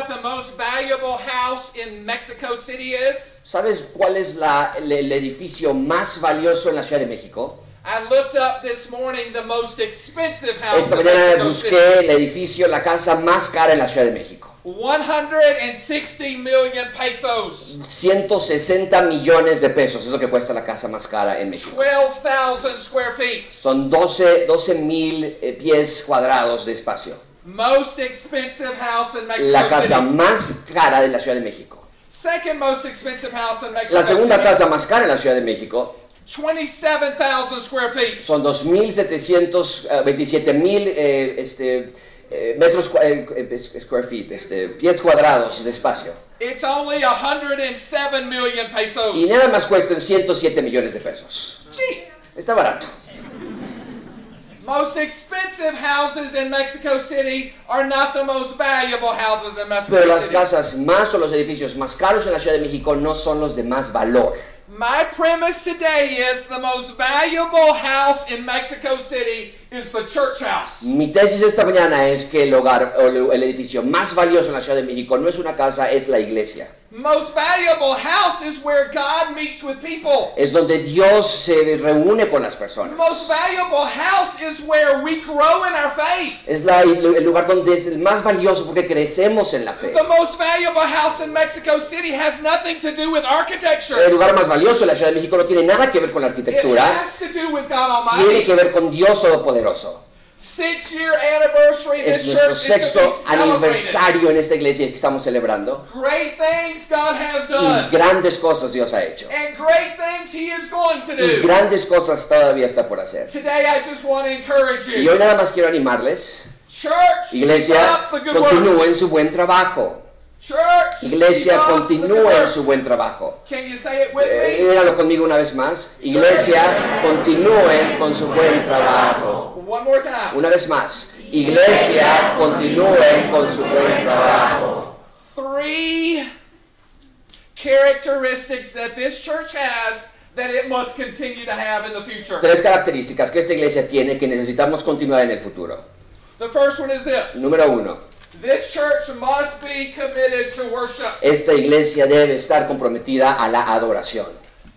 what the most valuable house in Mexico City is? ¿Sabes cuál es la- el, el edificio más valioso en la Ciudad de México? I looked up this morning the most expensive house Esta in mañana Mexico City. busqué el edificio, la casa más cara en la Ciudad de México. 160 million pesos. 160 millones de pesos es lo que cuesta la casa más cara en México. 12,000 square feet. Son 12 mil eh, pies cuadrados de espacio. Most expensive house in Mexico La casa City. más cara de la Ciudad de México. Second most expensive house in Mexico La segunda City. casa más cara en la Ciudad de México 27,000 square feet. son 2.727 mil eh, este, eh, metros eh, square feet, este, pies cuadrados de espacio. It's only 107 million pesos. Y nada más cuestan 107 millones de pesos. Cheap. Está barato. Most expensive houses in Mexico City are not the most valuable houses in Mexico Pero las City. casas más o los edificios más caros en la Ciudad de México no son los de más valor. My premise today is the most valuable house in Mexico City is the church house. Mi tesis esta mañana es que el hogar o el el edificio más valioso en la Ciudad de México no es una casa, es la iglesia. Most valuable house is where God meets with people. Es donde Dios se reúne con las personas. Most valuable house is where we grow in our faith. Es la- el lugar donde es el más valioso porque crecemos en la fe. The most valuable house in Mexico City has nothing to do with architecture. El lugar más valioso en la Ciudad de México no tiene nada que ver con la It arquitectura, has to do with God tiene que Almighty. ver con Dios Todopoderoso. Six year anniversary Es this nuestro church is to sexto aniversario en esta iglesia que estamos celebrando. Great things God has Y done. grandes cosas Dios ha hecho. And great things He is going to Y do. grandes cosas todavía está por hacer. Today I just want to encourage Y you. hoy nada más quiero animarles. Church, Iglesia, continúen su buen trabajo. Church, Iglesia, continúen work. su buen trabajo. Can you say it with Eh, conmigo una vez más. Iglesia, continúen con su buen trabajo. Una vez más. Iglesia, continúen con su buen trabajo. Three characteristics that this church has that it must continue to have in the future. Tres características que esta iglesia tiene que necesitamos continuar en el futuro. The first one is this. Número uno, This church must be committed to worship. esta iglesia debe estar comprometida a la adoración.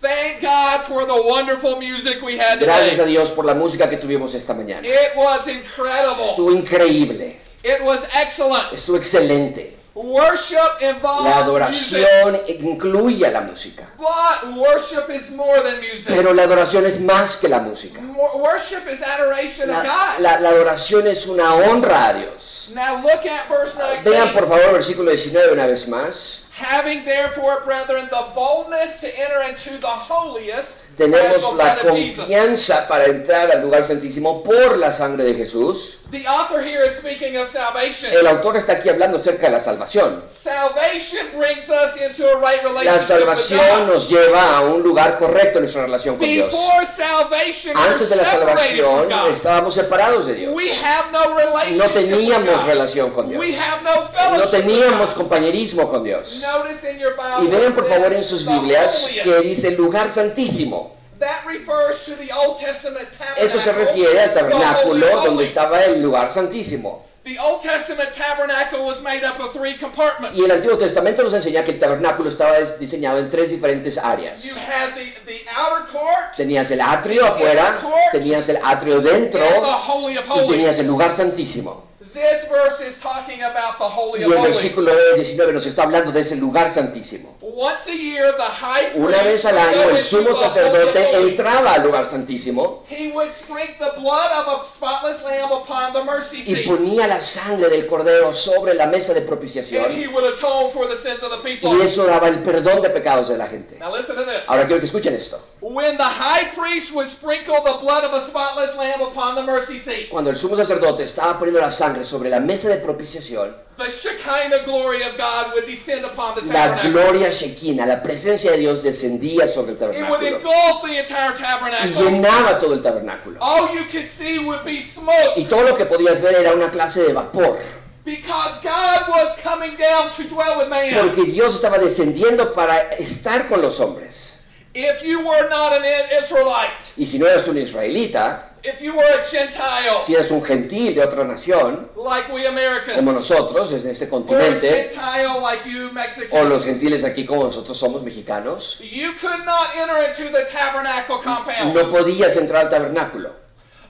Thank God for the wonderful music we had Gracias a today. Dios por la música que tuvimos esta mañana. It was incredible. Estuvo increíble, It was excellent. estuvo excelente. Worship La involves music, adoración incluye la música, but worship is more than music. pero la adoración es más que la música. Worship is adoration of La, God. la- la adoración es una honra a Dios. Now look at verse Vean por 19. favor versículo 19 una vez más. Having therefore, brethren, the boldness to enter into the holiest Tenemos la of confianza para entrar al lugar santísimo por la sangre de Jesús. The author here is speaking of salvation. El autor está aquí hablando acerca de la salvación. Salvation brings us into a right La relationship with salvación God. nos lleva a un lugar correcto en nuestra relación con Dios. Before salvation, Antes de la salvación estábamos separados de Dios. We have no relationship No teníamos with relación con Dios. We have no No fellowship teníamos with God. compañerismo con Dios. Notice in your Bible Y vean por favor en sus Biblias que dice lugar santísimo. That refers to the Old Testament tabernacle. Eso se refiere al tabernáculo donde estaba el lugar santísimo. The Old Testament tabernacle was made up of three compartments. Y el Antiguo Testamento nos enseña que el tabernáculo estaba diseñado en tres diferentes áreas. You had the, the outer court Tenías el atrio afuera, tenías el atrio dentro the Holy of y tenías el lugar santísimo. This verse is talking about the Holy Y el versículo 19 nos está hablando de ese lugar santísimo. Once a year, the high priest Una vez al año el sumo sacerdote entraba al lugar santísimo. He would the blood of a spotless lamb upon the mercy y ponía la sangre del cordero sobre la mesa de And propiciación he would atone for the sins of the people. y eso daba el perdón de pecados de la gente. Now listen to this. Ahora quiero que escuchen esto. When the high priest would sprinkle the blood of a spotless lamb upon the mercy seat, Cuando el sumo sacerdote estaba poniendo la sangre sobre la mesa de propiciación, the Shekinah glory of God would descend upon the la gloria shekinah, la presencia de Dios descendía sobre el It would tabernáculo engulf the entire y tabernacle. llenaba todo el tabernáculo. All you could see would be smoke Y todo lo que podías ver era una clase de vapor, because God was coming down to dwell with man. porque Dios estaba descendiendo para estar con los hombres. If you were not an Israelite, Y si no eras un israelita, If you were a Gentile, Si eres un gentil de otra nación, like we Americans, como nosotros en este continente, Gentile like you o Mexicans, los gentiles aquí como nosotros somos mexicanos, you could not enter into the tabernacle compound. no podías entrar al tabernáculo,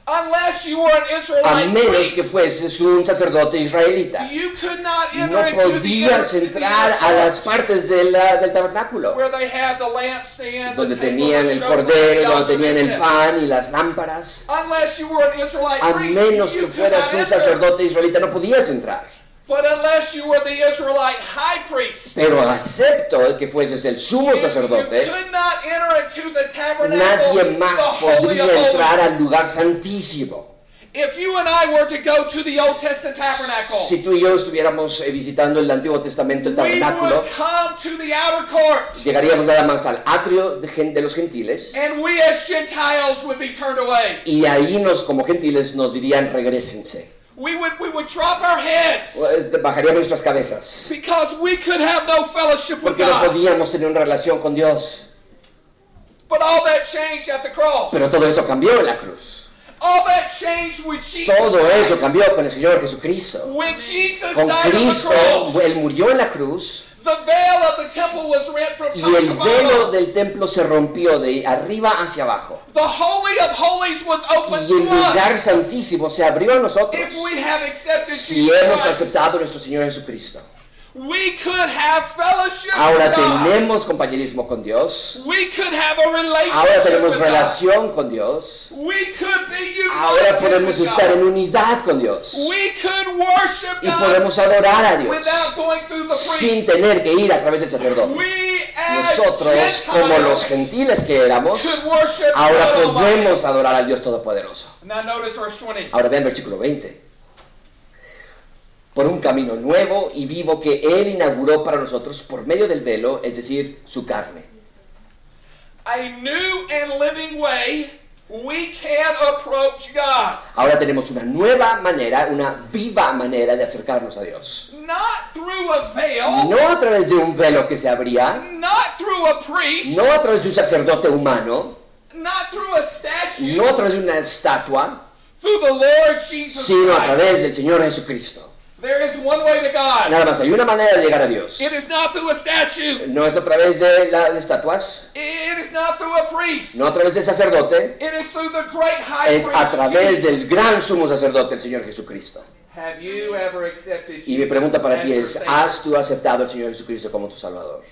unless you were an a Israelite menos que fueses un sacerdote israelita. You could not No enter the podías the entrar a las partes de la- del tabernáculo, where they had the lampstand, donde the tenían el cordero, donde tenían el pan y las lámparas. Unless you were an Israelite A menos que fueras un sacerdote israelita no podías entrar. But unless you were the Israelite high priest, Pero acepto que fueses el sumo you sacerdote, could not enter into the tabernacle, nadie más the holy podría of entrar al lugar santísimo. If you and I were to go to the Old Testament tabernacle, Si tú y yo estuviéramos eh, visitando el Antiguo Testamento, el we tabernáculo, would come to the outer court, llegaríamos nada más al atrio de los gentiles and we as Gentiles would be turned away. y ahí nos como gentiles nos dirían regresense. We would we would drop our heads Eh, Bajaríamos nuestras cabezas because we could have no fellowship with porque no God. podíamos tener una relación con Dios. But all that changed at the cross. Pero todo eso cambió en la cruz. All that changed with Jesus Todo eso cambió con el Señor Jesucristo. When Jesus Con died on the Cristo, cross, Él murió en la cruz the veil of the temple was rent from y el to velo del templo se rompió de arriba hacia abajo. The holy of holies was open Y el to lugar santísimo se abrió a nosotros if we have accepted si Jesus hemos Christ. aceptado a nuestro Señor Jesucristo. We could have fellowship Ahora tenemos compañerismo con Dios. We could have a relationship Ahora tenemos relación con Dios. We could be Ahora united podemos with estar God. en unidad con Dios. We could worship Y God podemos adorar a Dios without going through the sin tener que ir a través del sacerdote. Nosotros, como los Gentiles, que éramos, ahora podemos adorar al Dios Todopoderoso. Now notice verse 20. Ahora vean versículo 20. Por un camino nuevo y vivo que Él inauguró para nosotros por medio del velo, es decir, su carne. A new and living way we can approach God. Ahora tenemos una nueva manera, una viva manera de acercarnos a Dios. Not through a veil, No a través de un velo que se abría, not through a priest, no a través de un sacerdote humano, not through a statue, no a través de una estatua, through the Lord Jesus sino a través del Señor Jesucristo. There is one way to God. Nada más hay una manera de llegar a Dios. It is not through a statue. No es a través de las estatuas, It is not through a priest. no a través del sacerdote, It is through the great high es a través del Jesus. gran sumo sacerdote, el Señor Jesucristo. Have you ever accepted Y mi Jesus pregunta para ti es? ¿has tú aceptado al Señor Jesucristo como tu Salvador?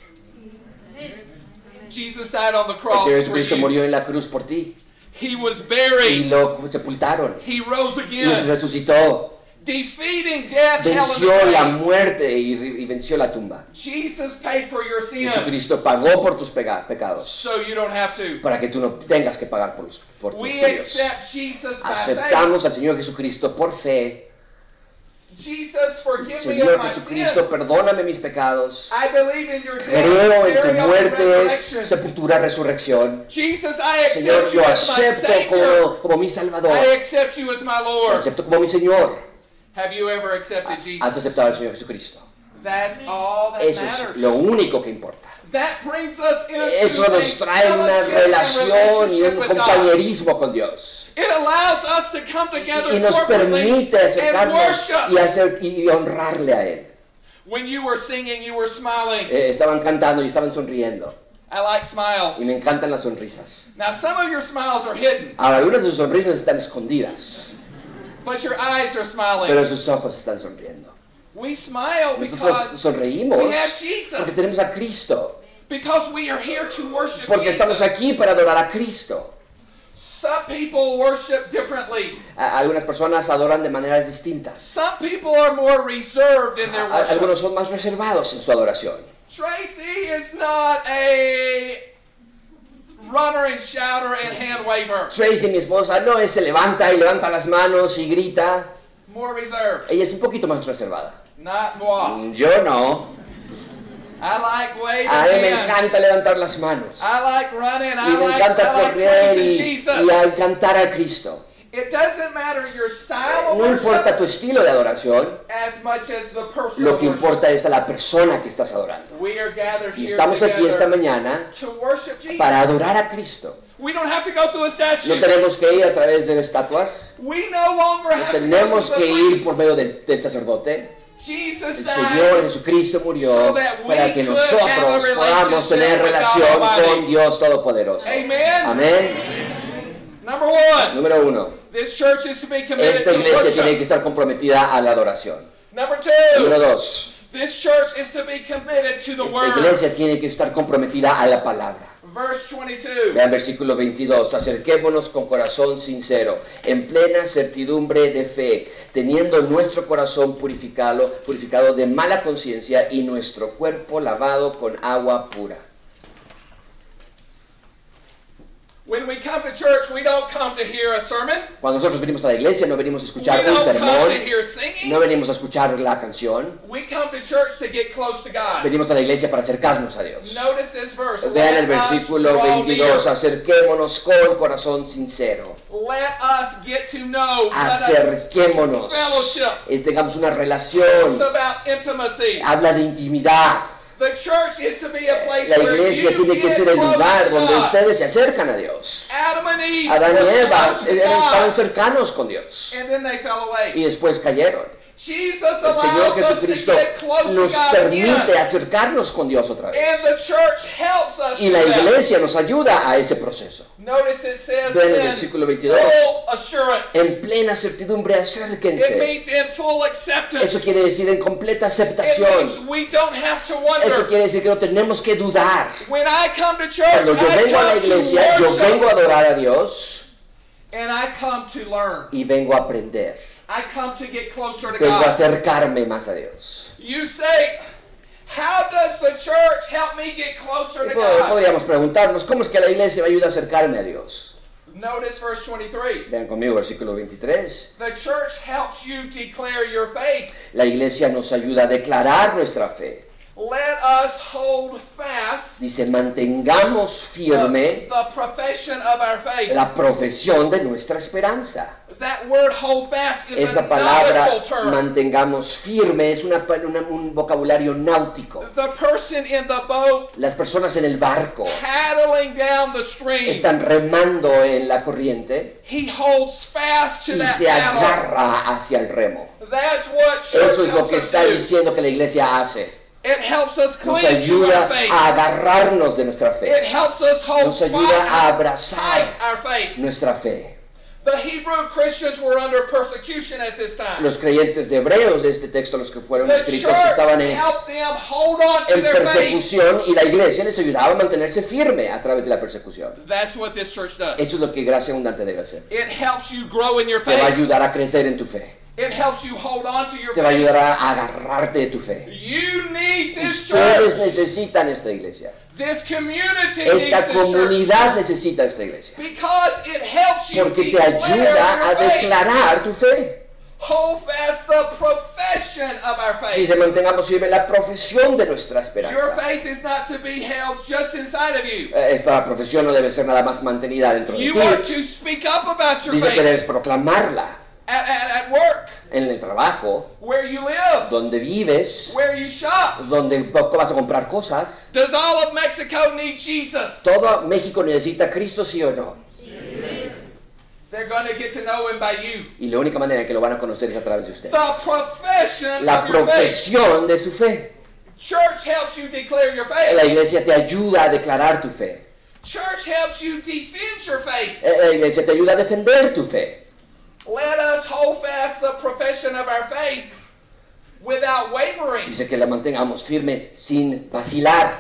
Jesus died on the El cross Señor for Jesucristo murió en la cruz por ti He was y buried. lo sepultaron He rose y again, resucitó, defeating death, hell, and venció la muerte y, y venció la tumba. Jesus paid for your sin, Jesucristo pagó por tus pecados so you don't have to. para que tú no tengas que pagar por, tus We tuyos. accept Jesus by faith. Aceptamos al Señor Jesucristo por fe. Jesus, forgive me Señor my Jesucristo, perdóname mis pecados. I believe in your death, Creo en tu muerte, sepultura, resurrección. Jesus, I Señor, accept you yo as my acepto como, como mi Salvador. I accept you as my Lo Lord. acepto como mi Señor. Have you ever accepted Has Jesus? aceptado al Señor Jesucristo. That's all that Eso matters. es lo único que importa. That brings us into Eso a nos trae una relación y un compañerismo con Dios. It allows us to come together Y nos permite acercarnos y, hacer, y honrarle a Él. When you were singing, you were smiling. Eh, estaban cantando y estaban sonriendo. I like smiles. Y me encantan las sonrisas. Now, some of your smiles are hidden, Ahora, algunas de sus sonrisas están escondidas, but your eyes are smiling. pero sus ojos están sonriendo. We smile Nosotros because sonreímos we have porque Jesus. tenemos a Cristo, Because we are here to worship porque estamos Jesus. aquí para adorar a Cristo. Some people worship differently. Algunas personas adoran de maneras distintas. Some people are more reserved in their A- algunos worship. son más reservados en su adoración. Tracy is not a runner and shouter and hand waver. Tracy, mi esposa, no es se levanta y levanta las manos y grita. More reserved. Ella es un poquito más reservada. Not moi. Yo no. I like waving A mí me encanta levantar las manos. I like running. Y I me like, encanta I correr y, Jesus. y al cantar a Cristo. It doesn't matter your style of No importa tu estilo de adoración, as much as the person lo que importa es a la persona que estás adorando. We are gathered Y here estamos aquí esta mañana to worship Jesus. para adorar a Cristo. We don't have to go through a No statue. tenemos que ir a través de estatuas, We no longer no have to go tenemos que the ir por medio del, del sacerdote. Jesus El Señor Jesucristo murió so that we para que nosotros podamos tener relación con Dios Todopoderoso. Amen. Amén. Number one, Número uno, this church is to be committed esta to iglesia tiene que estar comprometida a la adoración. Number Número two, dos, this church is to be committed to the esta word. iglesia tiene que estar comprometida a la palabra. Verse 22. Vean versículo 22. Acerquémonos con corazón sincero, en plena certidumbre de fe, teniendo nuestro corazón purificado, purificado de mala conciencia y nuestro cuerpo lavado con agua pura. When we come to church, we don't come to hear a sermon. Cuando nosotros venimos a la iglesia no venimos a escuchar un don't come sermón, to hear singing. no venimos a escuchar la canción, We come to church to get close to God. venimos a la iglesia para acercarnos a Dios. Notice this verse. Vean el versículo draw 22, near. acerquémonos con corazón sincero. Let us get to know. Let us. Acerquémonos. Es- tengamos una relación. Habla de intimidad. The church is to be a place La where iglesia tiene que ser el lugar donde ustedes se acercan a Dios. Adam and Eve Adán y Eva estaban cercanos con Dios and then they fell away. y después cayeron. Jesus El Señor allows us to Jesucristo get close to nos God permite acercarnos con Dios otra And vez. the church helps us Y la iglesia nos ayuda a ese proceso. Notice it says Vean el in versículo 22. full assurance. En plena certidumbre, acérquense. means in full acceptance. Eso quiere decir en completa aceptación. we don't have to Eso quiere decir que no tenemos que dudar. When I come to church, Cuando yo I vengo a la come to iglesia, yo vengo a adorar a Dios and I come to learn. y vengo a aprender. I come to get closer to Vengo a God. acercarme más a Dios. You say, how does the church help me get closer to Pod- God? Podríamos preguntarnos, ¿cómo es que la iglesia me ayuda a acercarme a Dios? Notice verse 23. Vean conmigo versículo 23. The church helps you declare your faith. La iglesia nos ayuda a declarar nuestra fe. Let us hold fast Dice, mantengamos firme the, the profession of our faith. la profesión de nuestra esperanza. That word hold fast is Esa a palabra, term. mantengamos firme, es una, una- un vocabulario náutico. The person in the boat Las personas en el barco paddling down the stream, están remando en la corriente he holds fast to y that se paddle. agarra hacia el remo. That's what Eso es lo que está do. diciendo que la iglesia hace. It helps us Nos cling to our ayuda faith. a agarrarnos de nuestra It fe, helps us hold Nos ayuda a abrazar. our faith. nuestra fe. The Hebrew Christians were under persecution at this time. Los creyentes de hebreos de este texto, los que fueron The escritos, estaban en, helped them hold on to en their faith. persecución y la iglesia les ayudaba a mantenerse firme a través de la persecución. That's what this church does. Eso es lo que gracia abundante debe hacer. It helps you grow in your Te va a faith. ayudar a crecer en tu fe. It helps you hold on to your Te va a faith. ayudar a agarrarte de tu fe. You need this Ustedes church. necesitan esta iglesia. This community Esta this comunidad necesita esta iglesia. Because it helps you Porque te ayuda a your faith. declarar tu fe. Hold fast the profession of our faith. Dice, mantengamos firme la profesión de nuestra Your esperanza. faith is not to be held just inside of you. Eh, Esta profesión no debe ser nada más mantenida dentro de You ti. are to speak up about your Dice que faith debes proclamarla at, at, at work, en el trabajo, where you live, donde vives, where you shop. donde vas a comprar cosas. Does all of Mexico need Jesus? Todo México necesita a Cristo, sí o no. They're going to get to know him by you. Y la única manera que lo van a conocer es a través de ustedes. The profession La of your faith. profesión de su fe. Church helps you declare your La faith. iglesia te ayuda a declarar tu fe. Church helps you defend your faith. Eh, La iglesia te ayuda a defender tu fe. Let us hold fast the profession of our faith without wavering. Dice que la mantengamos firme sin vacilar.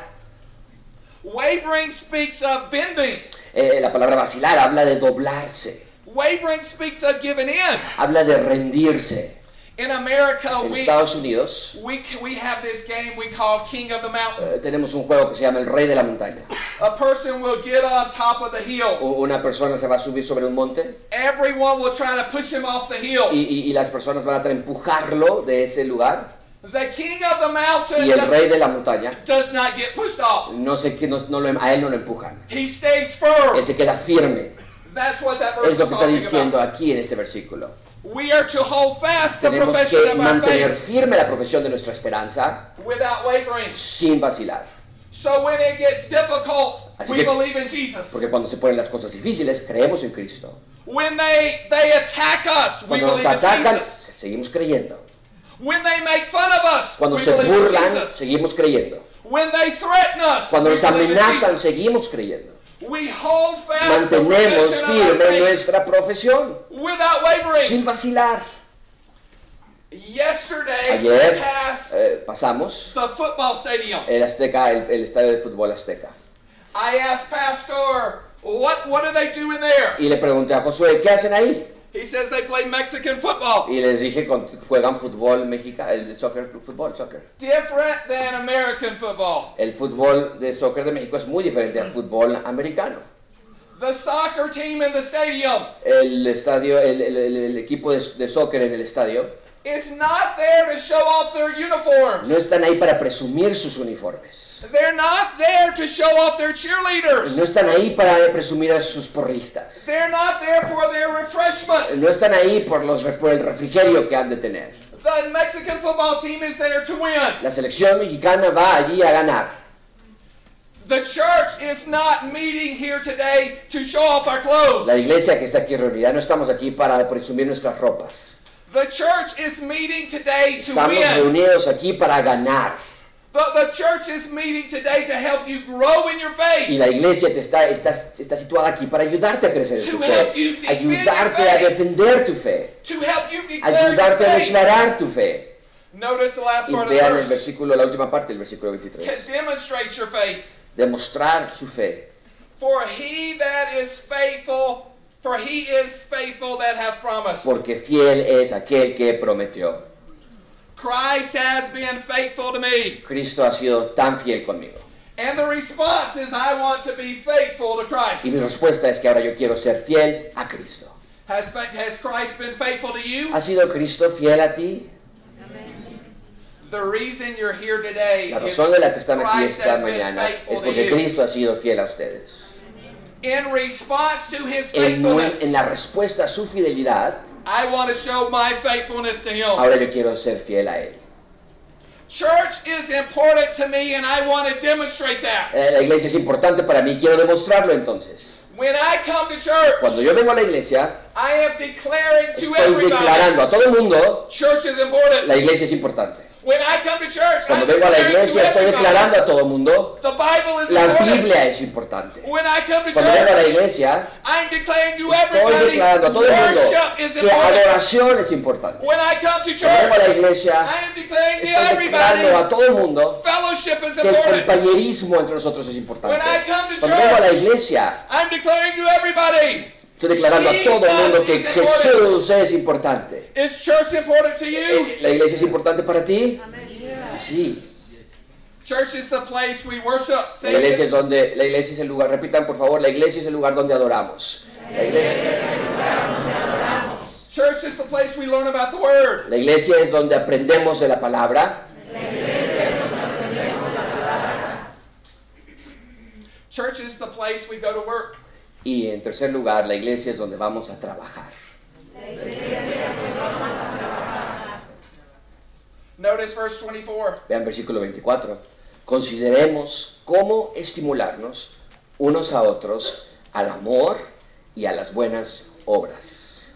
Wavering speaks of bending. Eh, la palabra vacilar habla de doblarse, Wavering speaks of giving in. habla de rendirse. In America, En we Estados Unidos we we have this game we call King of the Mountain. eh, tenemos un juego que se llama el Rey de la Montaña. A person will get on top of the hill. Una persona se va a subir sobre un monte Everyone will try to push him off the hill. y- y las personas van a empujarlo de ese lugar The King of the Mountain y el Rey de la Montaña does not get pushed off. no sé qué, no, no lo- a él no lo empujan. He stays firm. Él se queda firme. That's what that verse Es lo is que está diciendo about. aquí en este versículo. We are to hold fast the Tenemos profession que of our mantener faith firme la profesión de nuestra esperanza without wavering. sin vacilar. So when it gets difficult, Así we que- believe in Jesus. Porque cuando se ponen las cosas difíciles, creemos en Cristo. When they they attack us, we Cuando nos believe in atacan, Jesus. seguimos creyendo. When they make fun of us, Cuando we se believe in burlan, Jesus. seguimos creyendo. When they threaten us, Cuando we nos believe in amenazan, Jesus. seguimos creyendo. We hold fast the Mantenemos firme nuestra profesión without wavering. sin vacilar. Yesterday, Ayer we passed eh, pasamos the football stadium. el Azteca, el, el estadio de fútbol Azteca. I asked Pastor, what what do they do in there? Y le pregunté a Josué, ¿qué hacen ahí? He says they play Mexican football. Y les dije, "Con- juegan fútbol mexicano, el soccer, fútbol, soccer. Different than American football. El fútbol de soccer de México es muy diferente al fútbol americano. The soccer team in the stadium El estadio, el, el- el- el equipo de, de soccer en el estadio is not there to show off their uniforms. no están ahí para presumir sus uniformes. They're not there to show off their cheerleaders. No están ahí para presumir a sus porristas. They're not there for their refreshments. No están ahí por, los, por el refrigerio que han de tener. The Mexican football team is there to win. La selección mexicana va allí a ganar. The church is not meeting here today to show off our clothes. La iglesia que está aquí reunida no estamos aquí para presumir nuestras ropas. The church is meeting today to Estamos win. reunidos aquí para ganar. The, the church is meeting today to help you grow in your Y faith. la iglesia te está, está, está situada aquí para ayudarte a crecer en tu To fe, ayudarte a defender tu fe, To help you declare your ayudarte a declarar tu fe. Notice the last Y part of the vean el versículo, la última parte del versículo To 23. demonstrate your faith. Demostrar su fe. For he that is faithful, for he is faithful that hath promised. Porque fiel es aquel que prometió. Christ has been faithful to me. Cristo ha sido tan fiel conmigo. And the response is, I want to be faithful to Y mi Christ. respuesta es que ahora yo quiero ser fiel a Cristo. Has, has Christ been faithful to you? ¿Ha sido Cristo fiel a ti? The reason you're here today La razón de la que están aquí Christ esta has been mañana es to porque. Cristo ha sido fiel a ustedes. In response to his faithfulness, en la respuesta a su fidelidad, I want to show my faithfulness to him. ahora yo quiero ser fiel a Él. Church is important to me and I want to demonstrate that. Eh, La iglesia es importante para mí, quiero demostrarlo entonces. When I come to church, Cuando yo vengo a la iglesia, I am declaring to estoy everybody, declarando a todo el mundo, church is important. la iglesia es importante. When I come to church, Cuando vengo a la iglesia, estoy declarando a todo el mundo, the Bible is la important. Biblia es importante. When I come to Cuando vengo a la church, iglesia, I'm declaring to estoy everybody, declarando a todo el mundo worship is que important. adoración es importante. When I come to Cuando vengo a la church, iglesia, I am declaring to estoy declarando a everybody, todo el mundo que el important. compañerismo entre nosotros es importante. Cuando vengo a la iglesia, Estoy declarando a todo el mundo que. Jesús es importante. is church important to you? ¿La iglesia es importante para ti? Sí. Church is the place we worship. La iglesia es donde, la iglesia es el lugar, repitan por favor, la iglesia es el lugar donde adoramos. La iglesia, Church is the place we learn about the Word. la iglesia es donde aprendemos de la palabra. Church is the place we go to work. Y en tercer lugar, la iglesia es donde vamos a trabajar. Notice verse 24. Vean versículo 24. Consideremos cómo estimularnos unos a otros al amor y a las buenas obras.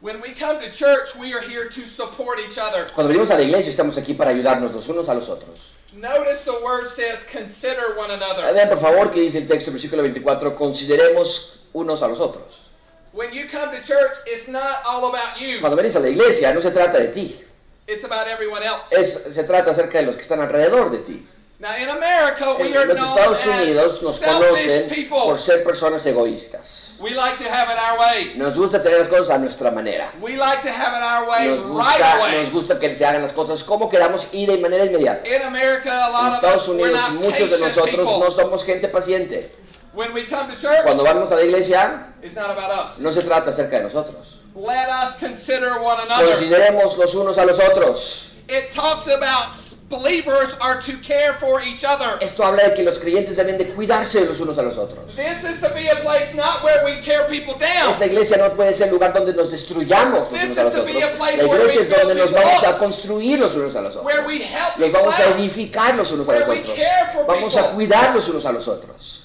When we come to church, we are here to support each other. Cuando venimos a la iglesia estamos aquí para ayudarnos los unos a los otros. Notice the word says, consider one another. Vean por favor que dice el texto, versículo 24, consideremos unos a los otros. When you come to church, it's not all about you, Cuando venís a la iglesia no se trata de ti, it's about everyone else. es, se trata acerca de los que están alrededor de ti. Now, in America, we En are los known Estados Unidos as nos selfish conocen people. por ser personas egoístas. We like to have it our way. Nos gusta tener las cosas a nuestra manera. We like to have it our way Nos right gusta, away. nos gusta que se hagan las cosas como queramos y de manera inmediata. In America, a En lot of Estados us, we're Unidos not muchos de patient nosotros people. no somos gente paciente. When we come to church, Cuando vamos a la iglesia it's not about us. no se trata acerca de nosotros. Let us consider one another. Consideremos los unos a los otros. It talks about believers are to care for each other. Esto habla de que los creyentes deben de cuidarse los unos a los otros. This is to be a place not where we tear people down. Esta iglesia no puede ser lugar donde nos destruyamos los This unos a is los to otros. be a place La where iglesia we es donde build nos vamos a construir los unos a los otros. Where we help people vamos a edificar los unos a los Where we otros. care for Vamos a cuidar los unos a los otros.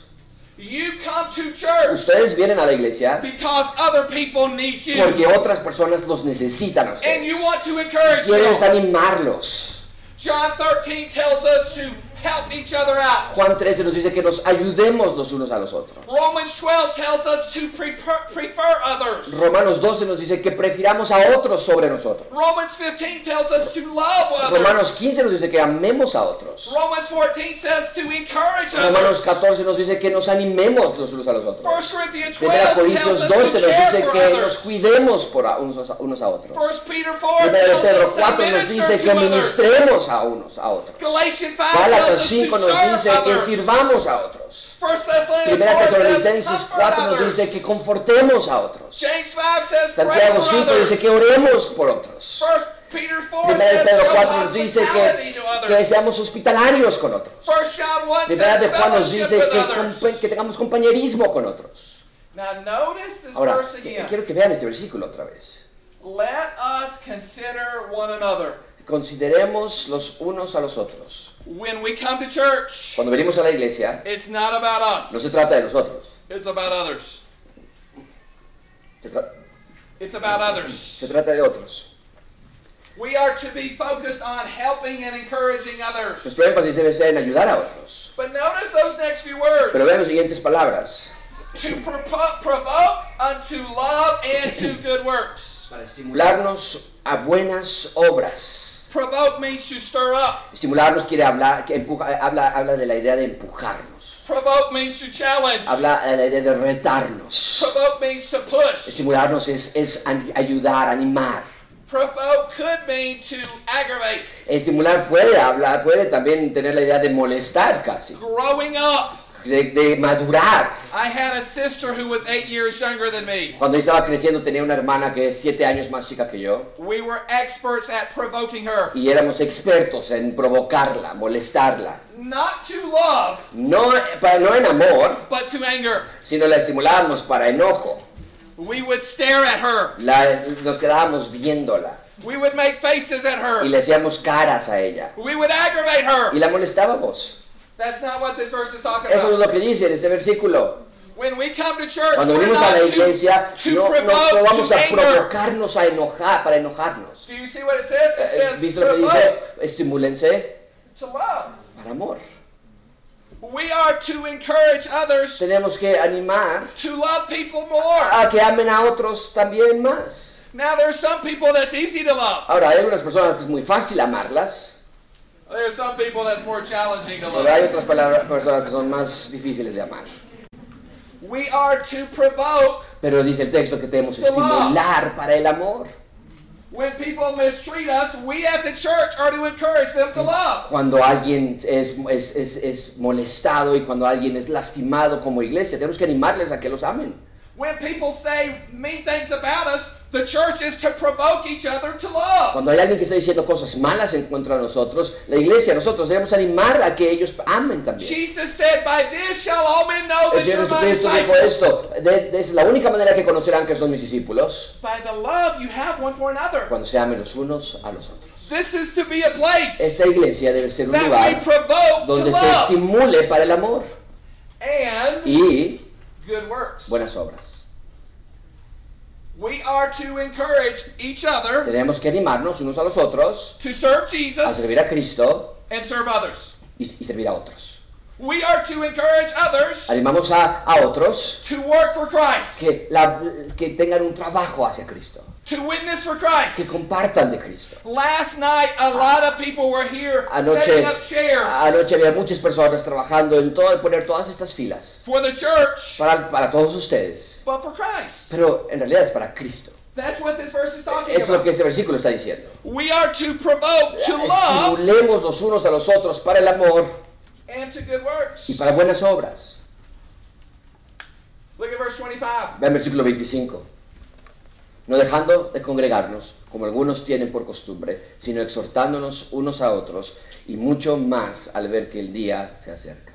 You come to church Ustedes vienen a la iglesia because other people need you. porque otras personas los necesitan a And you ustedes. want to encourage Quieres them. animarlos. John 13 tells us to help each other out. Juan 13 nos dice que nos ayudemos los unos a los otros. Romans 12 tells us to prefer, prefer others. Romanos 12 nos dice que prefiramos a otros sobre nosotros. Romans 15 tells us to love Romanos others. 15 nos dice que amemos a otros. Romans 14 says to encourage Romanos others. 14 nos dice que nos animemos los unos a los otros. 1 Corinthians 12 Primera tells Corintios us 12 to nos dice que nos cuidemos por a unos, a unos a otros. 1 Peter 4 Primera de tells Pedro us to 4 nos dice que ministremos a unos a otros. Galatians 5 Gálatas tells us 5 to nos dice que sirvamos a otros. 1 Thessalonians Primera 4 says Tesalonicenses comfort 4 nos dice que confortemos a otros. James 5 says pray Santiago for 5 dice que oremos por otros. 1 Peter 4 Primera de Pedro show 4 nos dice que, que seamos hospitalarios con otros. 1 John 1 Primera de Juan nos dice que, que tengamos compañerismo con otros. Ahora, again. quiero que vean este versículo otra vez. Let us consider one another. Consideremos los unos a los otros. When we come to church, Cuando venimos a la iglesia, it's not about no se us. trata de nosotros. It's about others. Se, tra- It's about others. se trata de otros. We are to be focused on helping and encouraging others. Nuestro énfasis debe ser en ayudar a otros. But notice those next few words. Pero vean las siguientes palabras. To provoke unto love and to good works. Para estimularnos a buenas obras. Provoke means to stir up. Estimularnos quiere hablar, que empuja, habla, habla de la idea de empujarnos. Provoke means to challenge. Habla de la idea de retarnos. Provoke means to push. Estimularnos es, es ayudar, animar. Provoke could mean to aggravate. Estimular puede hablar, puede también tener la idea de molestar casi, Growing up, de, de madurar. I had a sister who was eight years younger than me. Cuando estaba creciendo tenía una hermana que es siete años más chica que yo We were experts at provoking her. y éramos expertos en provocarla, molestarla. Not to love, No, para, no en amor, but to anger. sino la estimulábamos para enojo. We would stare at her. La- nos quedábamos viéndola We would make faces at y her. le hacíamos caras a ella We would aggravate her. y la molestábamos. That's not what this verse is talking Eso es about. lo que dice en este versículo. When we come to church, Cuando venimos a la to, iglesia, to no, vamos a provocarnos a enojar, para enojarnos. Do you see what it says? It Eh, says ¿Viste lo que dice? Estimúlense to love. para amor. We are to encourage others Tenemos que animar to love people more. a que amen a otros también más. Now, there's some people that's easy to love. Ahora, hay algunas personas que es muy fácil amarlas, There's some people that's more challenging to pero love. hay otras personas que son más difíciles de amar. We are to provoke Pero dice el texto que tenemos que The love. estimular para el amor. when people mistreat us. We at the church are to encourage them to love. Cuando alguien es, es, es, es molestado y cuando alguien es lastimado como iglesia, tenemos que animarles a que los amen. When people say mean things about us, the church is to provoke each other to love. Cuando hay alguien que está diciendo cosas malas en contra de nosotros, la iglesia, nosotros debemos animar a que ellos amen también. Jesus said, By this shall all men know that you're my disciples. esto, de- de- es la única manera que conocerán que son mis discípulos, By the love you have one for another. cuando se amen los unos a los otros. This is to be a place Esta iglesia debe ser un lugar donde se estimule para el amor and y good works. buenas obras. We are to encourage each other Tenemos que animarnos unos a los otros to serve a Jesus servir a Cristo and serve others. y, y servir a otros. We are to encourage others Animamos a, a otros to work for Christ, que, la- que tengan un trabajo hacia Cristo, to witness for que Christ. compartan de Cristo. Last night, a lot of people were here Anoche, setting up chairs anoche había muchas personas trabajando en todo, poner todas estas filas for the church, para, para todos ustedes, but for Christ. pero en realidad es para Cristo. That's what this verse is talking Es lo que about. este versículo está diciendo. We are to provoke to love Estimulemos los unos a los otros para el amor and to good works. y para buenas obras. Look at verse 25. Vean versículo 25. no dejando de congregarnos, como algunos tienen por costumbre, sino exhortándonos unos a otros, y mucho más al ver que el día se acerca.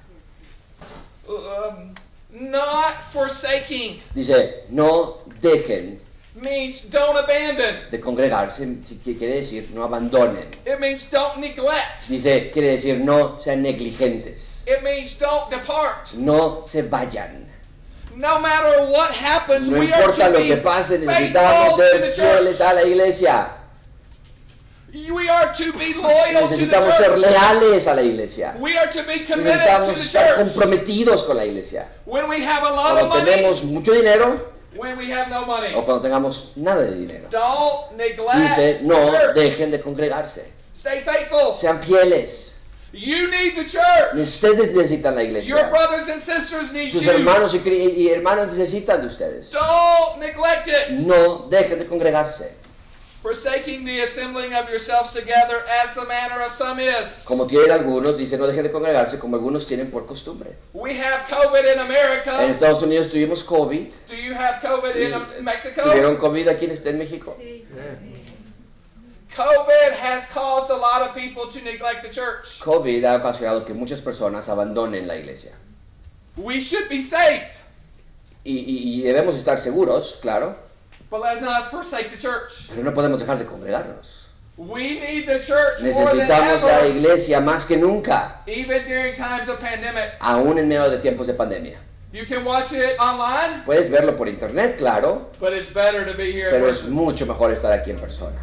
Um, not forsaking Dice, no dejen means don't abandon. de congregarse, quiere decir no abandonen. It means don't neglect. Dice, quiere decir no sean negligentes, It means don't depart. no se vayan. No matter what happens, No we are importa to lo que pase, necesitamos ser the fieles church. a la iglesia. We are to be loyal to the Necesitamos ser church. leales a la iglesia. We are to be committed Necesitamos to the estar church. comprometidos con la iglesia. When we have a lot of Cuando money, tenemos mucho dinero when we have no money. o cuando tengamos nada de dinero. Don't neglect Dice, the no church. dejen de congregarse. Stay faithful. Sean fieles. You need the church. Ustedes necesitan la Your iglesia. brothers and sisters need Sus hermanos y, y hermanas necesitan de ustedes. Don't neglect it. No dejen de congregarse. Forsaking the assembling of yourselves together as the manner of some is. Como tienen algunos, dice no dejen de congregarse como algunos tienen por costumbre. We have COVID in En America. Estados Unidos tuvimos COVID. Do you have COVID in um, Mexico? ¿Tuvieron COVID aquí en, en México? COVID has caused a lot of people to neglect the church. COVID ha ocasionado que muchas personas abandonen la iglesia. We should be safe, Y, y- y debemos estar seguros, claro, but let's not forsake the church. pero no podemos dejar de congregarnos. We need the church more than Necesitamos la iglesia más que nunca, even during times of pandemic. aún en medio de tiempos de pandemia. You can watch it online, Puedes verlo por internet, claro, but it's better to be here pero es mucho mejor estar aquí en persona.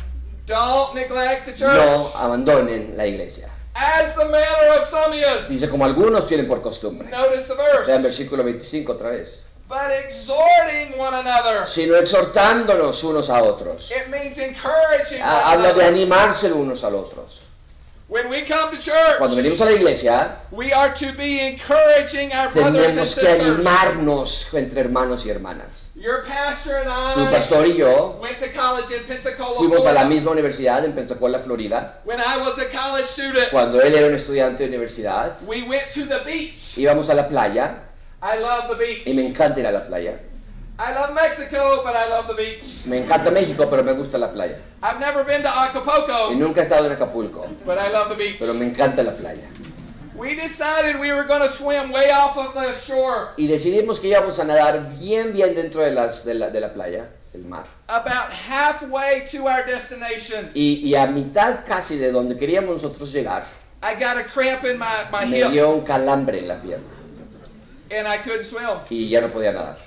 Don't neglect the No church. abandonen la iglesia. As the manner of some Dice is. como algunos tienen por costumbre. Notice the Vean verse. versículo 25 otra vez. But exhorting one another. Sino exhortándonos unos a otros. It means encouraging one Ha- Habla de another. animarse unos a los otros. When we come to church, Cuando venimos a la iglesia, we are to be encouraging our brothers and tenemos que sisters. animarnos entre hermanos y hermanas. Your pastor and Su I pastor y yo went to college in Pensacola, fuimos a la Florida. misma universidad en Pensacola, Florida. When I was a college student, Cuando él era un estudiante de universidad, we went to the beach. íbamos a la playa I love the beach. y me encanta ir a la playa. I love Mexico, but I love the beach. Me encanta México, pero me gusta la playa. I've never been to Y Acapulco, nunca he estado en Acapulco, but I love the beach. pero me encanta la playa. We decided we were going to swim way off of the shore, Y decidimos que íbamos a nadar bien, bien dentro de, las, de, la, de la playa, del mar. about halfway to our destination. Y, y a mitad casi de donde queríamos nosotros llegar, I got a cramp in my, my me hip, dio un calambre en la pierna and I couldn't swim. y ya no podía nadar.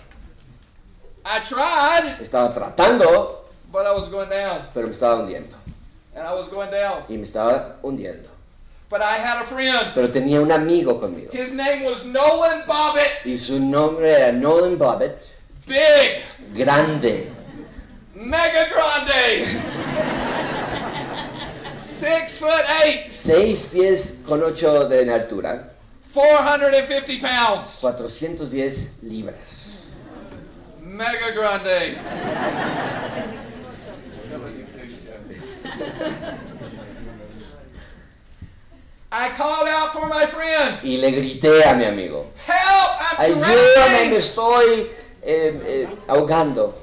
I tried, Estaba tratando, but I was going down, pero me estaba hundiendo. and I was going down. Y me estaba hundiendo. But I had a friend. Pero tenía un amigo conmigo. His name was Nolan Y Bobbitt. su nombre era Nolan Bobbitt, Big, grande, mega grande. Six foot eight, seis pies con ocho de altura, 450 pounds. 410 libras. Mega grande. I called out for my friend. Y le grité a mi amigo, Help! I'm ayúdame, me drowning. estoy eh, eh, ahogando.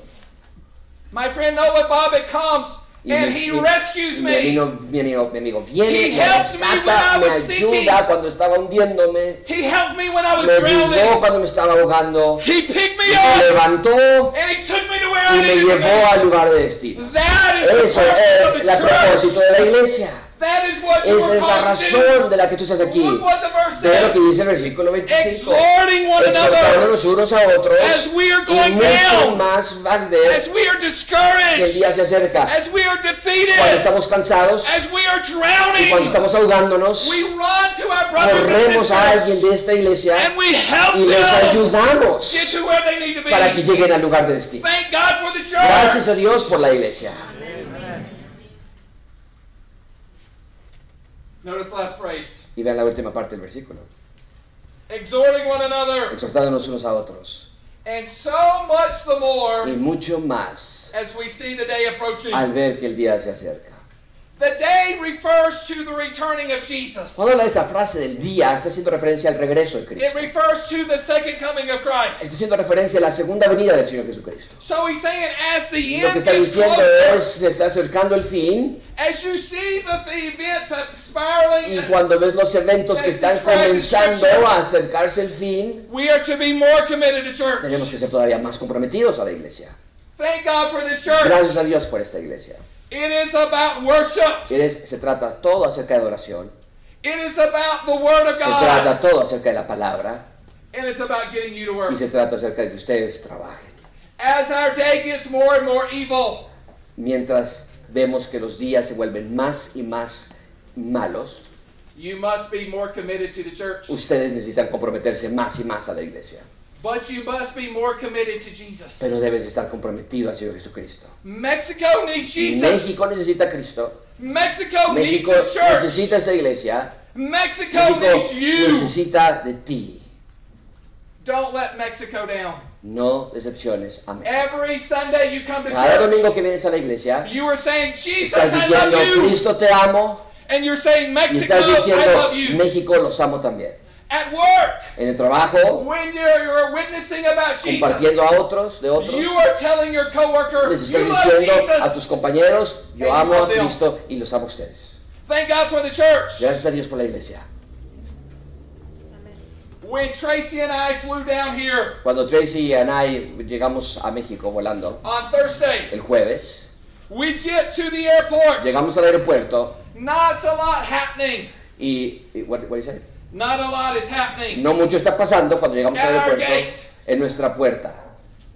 My friend Nolan Bobbitt comes Y and mi- he y- rescues mi, me. amigo, mi, amigo, mi amigo viene, He me helps me when I me was sinking. ayuda cuando estaba hundiéndome, He helped me when I was me ayudó drowning. cuando me estaba ahogando, He picked me me up levantó and he took me to where y I me llevó al lugar de destino. That is the Eso purpose of es the el propósito de la church. iglesia. That is what you Esa es la razón de la que tú estás aquí. Look what the verse Ve lo que dice el versículo 25. Exhorting one another Exhortándonos unos a otros as we are y going mucho down, más ver as we are que el discouraged, día se acerca. as we are Cuando defeated, estamos cansados as we are y cuando drowning. estamos ahogándonos, We run to our brothers and corremos a alguien de esta iglesia and we help y les them ayudamos get to where they need to para que be. lleguen al lugar de destino. Thank God for the Gracias church. a Dios por la iglesia. Notice last phrase. Y vean la última parte del versículo. Exhorting one another, Exhortándonos unos a otros. and so much the Y more mucho más as we see the day approaching. al ver que el día se acerca. The day refers to the returning of Jesus. Cuando habla de esa frase del día, está haciendo referencia al regreso de It Cristo. refers to the second coming of Christ. Está haciendo referencia a la segunda venida del Señor Jesucristo. So he's saying as the Lo que end está diciendo closer, es, se está acercando el fin, as you see the, the events spiraling, y cuando ves los eventos que están comenzando a acercarse el fin, we are to be more committed to church. tenemos que ser todavía más comprometidos a la iglesia. Thank God for this church. Gracias a Dios por esta iglesia. It is about worship. Eres- se trata todo acerca de adoración, It is about the Word of se trata God. todo acerca de la palabra, And it's about getting you to y work. se trata acerca de que ustedes trabajen. As our day gets more and more evil, Mientras vemos que los días se vuelven más y más malos, you must be more committed to the church. ustedes necesitan comprometerse más y más a la iglesia. But you must be more committed to Jesus. Pero debes estar comprometido Señor Jesucristo. Mexico needs Y Jesus. México necesita a Cristo. Mexico needs México this church. necesita esta iglesia. Mexico México needs you. necesita de ti. Don't let Mexico down. No decepciones. Every Sunday you come to Cada domingo que vienes a la iglesia, you are saying, Jesus, estás I diciendo, love you. Cristo te amo. And you're saying, Y Mexico, estás I love diciendo, you. México los amo también. At work, En el trabajo, when you're, you're witnessing about Jesus, compartiendo a otros, de otros, you are telling your coworker, les you estás love diciendo a tus compañeros, yo amo a. Cristo y los amo a ustedes. Thank God for the church. Gracias a Dios por la iglesia. When Tracy and I flew down here Cuando Tracy y Anay llegamos a México volando on Thursday, el jueves, we get to the airport. llegamos al aeropuerto Not a lot happening. y, y- what? Not a lot is happening. no mucho está pasando cuando llegamos al aeropuerto en nuestra puerta.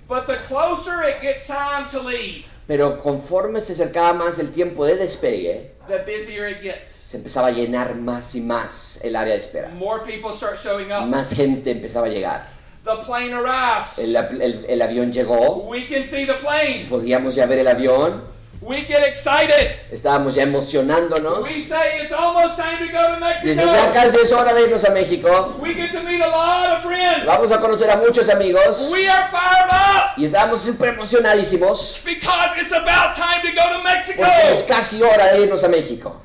But the closer it gets time to leave, Pero conforme se acercaba más el tiempo de despegue, the busier it gets. se empezaba a llenar más y más el área de espera. More people start showing up. Más gente empezaba a llegar. The plane arrives. El, el- el avión llegó, We can see the plane. podíamos ya ver el avión, We get excited. estábamos ya emocionándonos. We say it's almost time to go to Dice, ya Mexico. casi es hora de irnos a México. We get to meet a lot of friends. Vamos a conocer a muchos amigos. We are fired up Y estábamos súper emocionadísimos because it's about time to go to Mexico. porque es casi hora de irnos a México.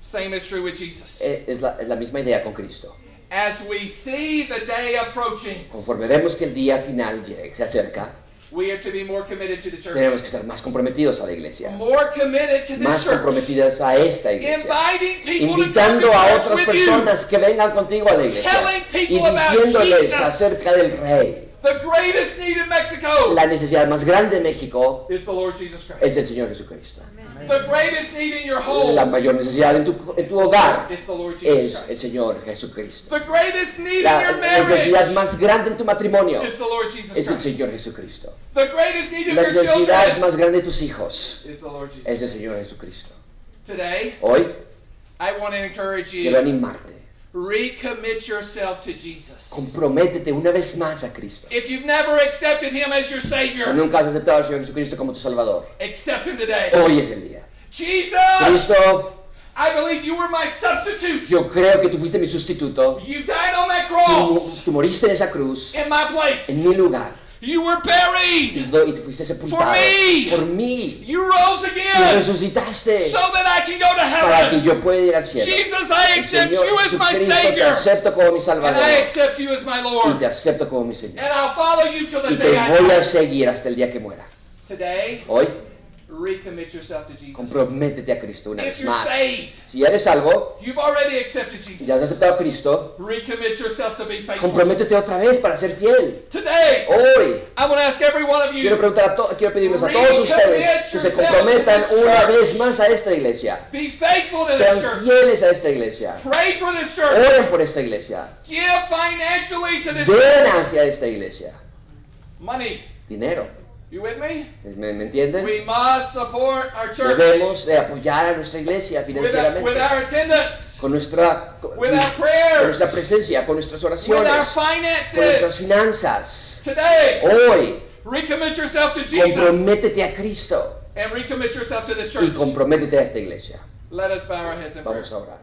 Same is true with Jesus. Eh, Es la, es la misma idea con Cristo. As we see the day approaching, Conforme vemos que el día final se acerca, we are to be more committed to the tenemos que church. estar más comprometidos a la iglesia. More committed to Más church. comprometidas a esta iglesia. Invitando a otras personas que vengan contigo a la iglesia. Y diciéndoles acerca del Rey. The greatest need in Mexico La necesidad más grande de México is the Lord Jesus Christ. es el Señor Jesucristo. The greatest need in your home La mayor necesidad en tu, en tu hogar is the Lord Jesus es el. Señor Jesucristo. The greatest need in La your marriage necesidad más grande en tu matrimonio is the Lord Jesus es el. Señor Jesucristo. The greatest need of La necesidad más grande de tus hijos is the Lord Jesus. es el Señor Jesucristo. Today, Hoy I want to encourage quiero animarte. Recommit yourself to Jesus. Comprométete una vez más a Cristo. If you've never accepted Him as your Si Savior, nunca has aceptado al Señor Jesucristo como tu Salvador, accept Him today. hoy es el día. Jesus, Cristo, I believe you were my substitute. yo creo que tú fuiste mi sustituto. You died on that Tú, cross tú moriste en esa cruz, in my place. en mi lugar, You were y, buried. y tú fuiste sepultado For me. por mí. You rose Y again resucitaste so that I can go to para que heaven. yo pueda ir al cielo. Jesus, I accept Señor you as my Jesucristo, te Savior. acepto como mi And Salvador I accept you as my y Lord. te acepto como mi Señor. And I'll follow you till the Y te day I voy a seguir hasta el día que muera. Today, Hoy, recommit yourself to Jesus. comprométete a Cristo una If vez you're más. saved, Si eres algo, you've already accepted ya has aceptado a Cristo, Recommit yourself to be faithful. comprométete otra vez para ser fiel. Today, Hoy, I want to ask every one of quiero you, preguntar a to- quiero pedirles a todos ustedes que se comprometan una vez más a esta iglesia. be faithful to Sean this church. fieles a esta iglesia. Pray for this church. Oren por esta iglesia. Give financially to this Den church. hacia esta iglesia. Money. Dinero. You with me? ¿Me, me entienden? We must support our church Debemos de apoyar a nuestra iglesia with our, with financieramente. our attendance, Con nuestra, con, with our con prayers, nuestra presencia, con nuestras with our oraciones, con nuestras finances. finanzas. Today, Hoy, recommit yourself to Jesus comprométete a Cristo and recommit yourself to this y church. comprométete a esta iglesia. Let us bow our heads in prayer. Vamos a orar.